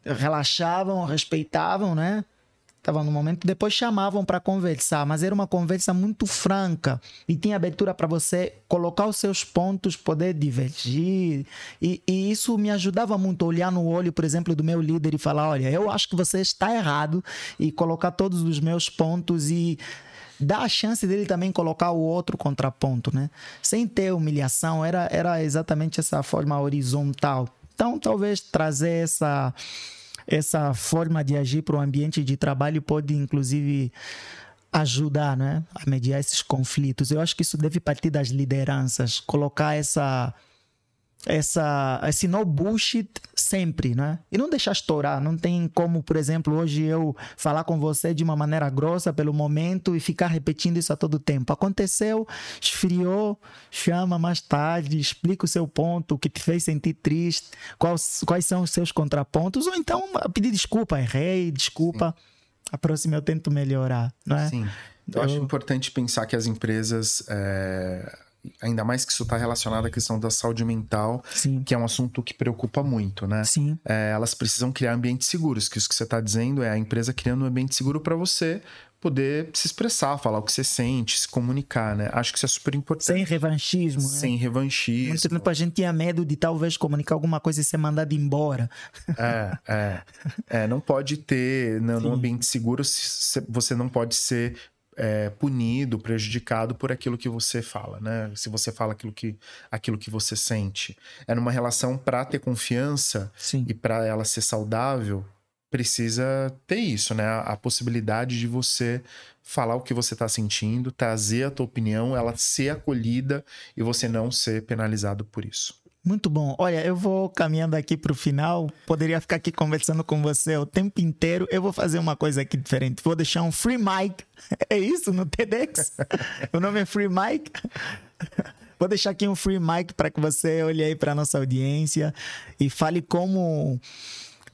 Relaxavam, respeitavam, né? Estavam no momento, depois chamavam para conversar, mas era uma conversa muito franca e tinha abertura para você colocar os seus pontos, poder divergir. E, e, isso me ajudava muito olhar no olho, por exemplo, do meu líder e falar: olha, eu acho que você está errado, e colocar todos os meus pontos e dar a chance dele também colocar o outro contraponto, né? Sem ter humilhação, era, era exatamente essa forma horizontal. Então, talvez trazer essa, essa forma de agir para o ambiente de trabalho pode, inclusive, ajudar né, a mediar esses conflitos. Eu acho que isso deve partir das lideranças, colocar essa essa, esse no bullshit sempre, né? E não deixar estourar. Não tem como, por exemplo, hoje eu falar com você de uma maneira grossa pelo momento e ficar repetindo isso a todo tempo. Aconteceu, esfriou, chama mais tarde, explica o seu ponto, o que te fez sentir triste, quais, quais são os seus contrapontos, ou então pedir desculpa, errei, desculpa. Sim. A próxima eu tento melhorar, não é? Sim. Eu, eu acho importante pensar que as empresas. É ainda mais que isso está relacionado à questão da saúde mental, Sim. que é um assunto que preocupa muito, né? Sim. É, elas precisam criar ambientes seguros, que isso que você está dizendo é a empresa criando um ambiente seguro para você poder se expressar, falar o que você sente, se comunicar, né? Acho que isso é super importante. Sem revanchismo, né? Sem revanchismo. Muito tempo a gente tinha medo de talvez comunicar alguma coisa e ser mandado embora. É, é. é não pode ter, no, no ambiente seguro, você não pode ser é, punido, prejudicado por aquilo que você fala, né? Se você fala aquilo que, aquilo que você sente. É numa relação para ter confiança Sim. e para ela ser saudável, precisa ter isso, né? A possibilidade de você falar o que você está sentindo, trazer a tua opinião, ela ser acolhida e você não ser penalizado por isso. Muito bom. Olha, eu vou caminhando aqui para o final. Poderia ficar aqui conversando com você o tempo inteiro. Eu vou fazer uma coisa aqui diferente. Vou deixar um free mic. É isso no TEDx? o nome é Free Mic. Vou deixar aqui um free mic para que você olhe aí para nossa audiência e fale como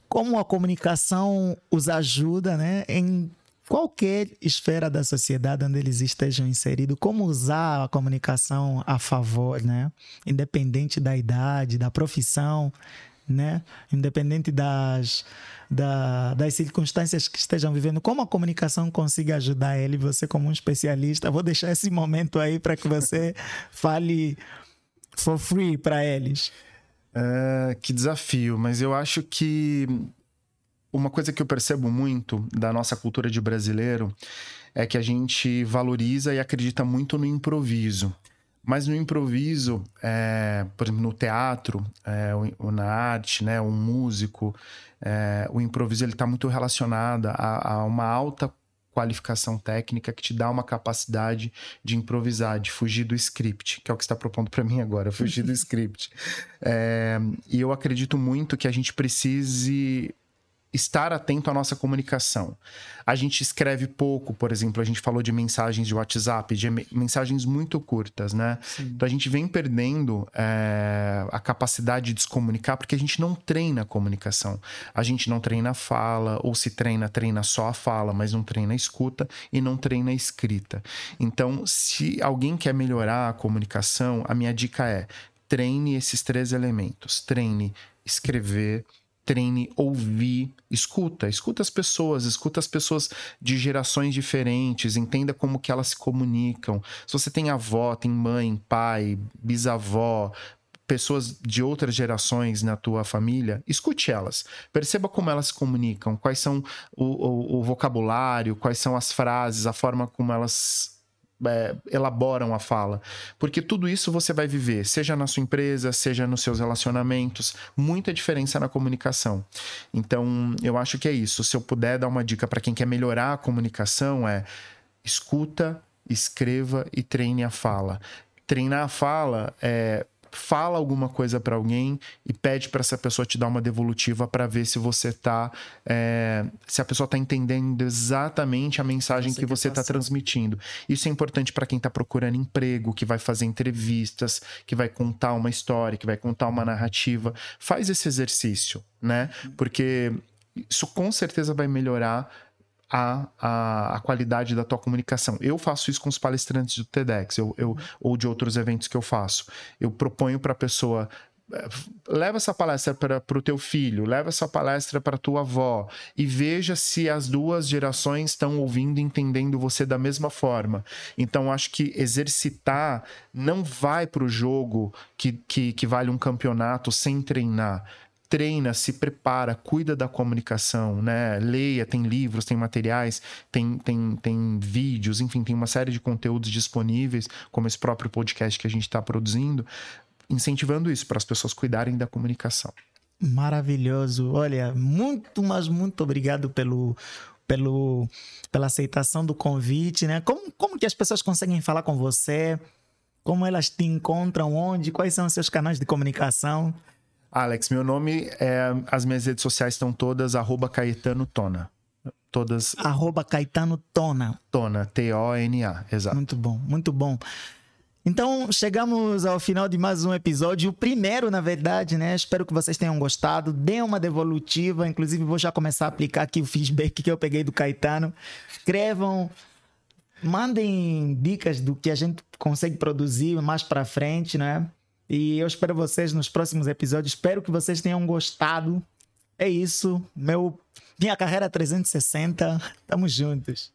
como a comunicação os ajuda, né, em qualquer esfera da sociedade onde eles estejam inseridos, como usar a comunicação a favor, né? Independente da idade, da profissão, né? Independente das, da, das circunstâncias que estejam vivendo, como a comunicação consiga ajudar ele, você como um especialista. Vou deixar esse momento aí para que você fale for free para eles. Uh, que desafio, mas eu acho que uma coisa que eu percebo muito da nossa cultura de brasileiro é que a gente valoriza e acredita muito no improviso. Mas no improviso, é, por exemplo, no teatro, é, ou, na arte, né, um músico, é, o improviso ele está muito relacionado a, a, uma alta qualificação técnica que te dá uma capacidade de improvisar, de fugir do script, que é o que está propondo para mim agora, fugir do script. É, e eu acredito muito que a gente precise estar atento à nossa comunicação. A gente escreve pouco, por exemplo, a gente falou de mensagens de WhatsApp, de mensagens muito curtas, né? Sim. Então a gente vem perdendo é, a capacidade de se comunicar porque a gente não treina a comunicação. A gente não treina a fala, ou se treina, treina só a fala, mas não treina a escuta e não treina a escrita. Então, se alguém quer melhorar a comunicação, a minha dica é treine esses três elementos. Treine escrever, treine ouvir, escuta, escuta as pessoas, escuta as pessoas de gerações diferentes, entenda como que elas se comunicam. Se você tem avó, tem mãe, pai, bisavó, pessoas de outras gerações na tua família, escute elas. Perceba como elas se comunicam, quais são o, o, o vocabulário, quais são as frases, a forma como elas é, elaboram a fala. Porque tudo isso você vai viver, seja na sua empresa, seja nos seus relacionamentos, muita diferença na comunicação. Então, eu acho que é isso. Se eu puder dar uma dica para quem quer melhorar a comunicação, é escuta, escreva e treine a fala. Treinar a fala é fala alguma coisa para alguém e pede para essa pessoa te dar uma devolutiva para ver se você tá é, se a pessoa tá entendendo exatamente a mensagem que você está transmitindo. Isso é importante para quem está procurando emprego, que vai fazer entrevistas, que vai contar uma história, que vai contar uma narrativa. Faz esse exercício, né? Porque isso com certeza vai melhorar a, a, a, qualidade da tua comunicação. Eu faço isso com os palestrantes do TEDx eu, eu, ou de outros eventos que eu faço. Eu proponho para a pessoa eh, leva essa palestra para o teu filho, leva essa palestra para tua avó e veja se as duas gerações estão ouvindo e entendendo você da mesma forma. Então, acho que exercitar não vai para o jogo que, que, que vale um campeonato sem treinar treina, se prepara, cuida da comunicação, né? Leia, tem livros, tem materiais, tem, tem, tem vídeos, enfim, tem uma série de conteúdos disponíveis, como esse próprio podcast que a gente está produzindo, incentivando isso para as pessoas cuidarem da comunicação. Maravilhoso. Olha, muito, mas muito obrigado pelo pelo pela aceitação do convite, né? Como, como que as pessoas conseguem falar com você? Como elas te encontram? Onde? Quais são os seus canais de comunicação? Alex, meu nome é. As minhas redes sociais estão todas arroba Caetano Tona. Todas. Arroba Caetano Tona. Tona, T-O-N-A, exato. Muito bom, muito bom. Então, chegamos ao final de mais um episódio, o primeiro, na verdade, né? Espero que vocês tenham gostado. Dê uma devolutiva, inclusive vou já começar a aplicar aqui o feedback que eu peguei do Caetano. Escrevam, mandem dicas do que a gente consegue produzir mais para frente, né? E eu espero vocês nos próximos episódios. Espero que vocês tenham gostado. É isso. Meu, minha carreira 360. Tamo juntos.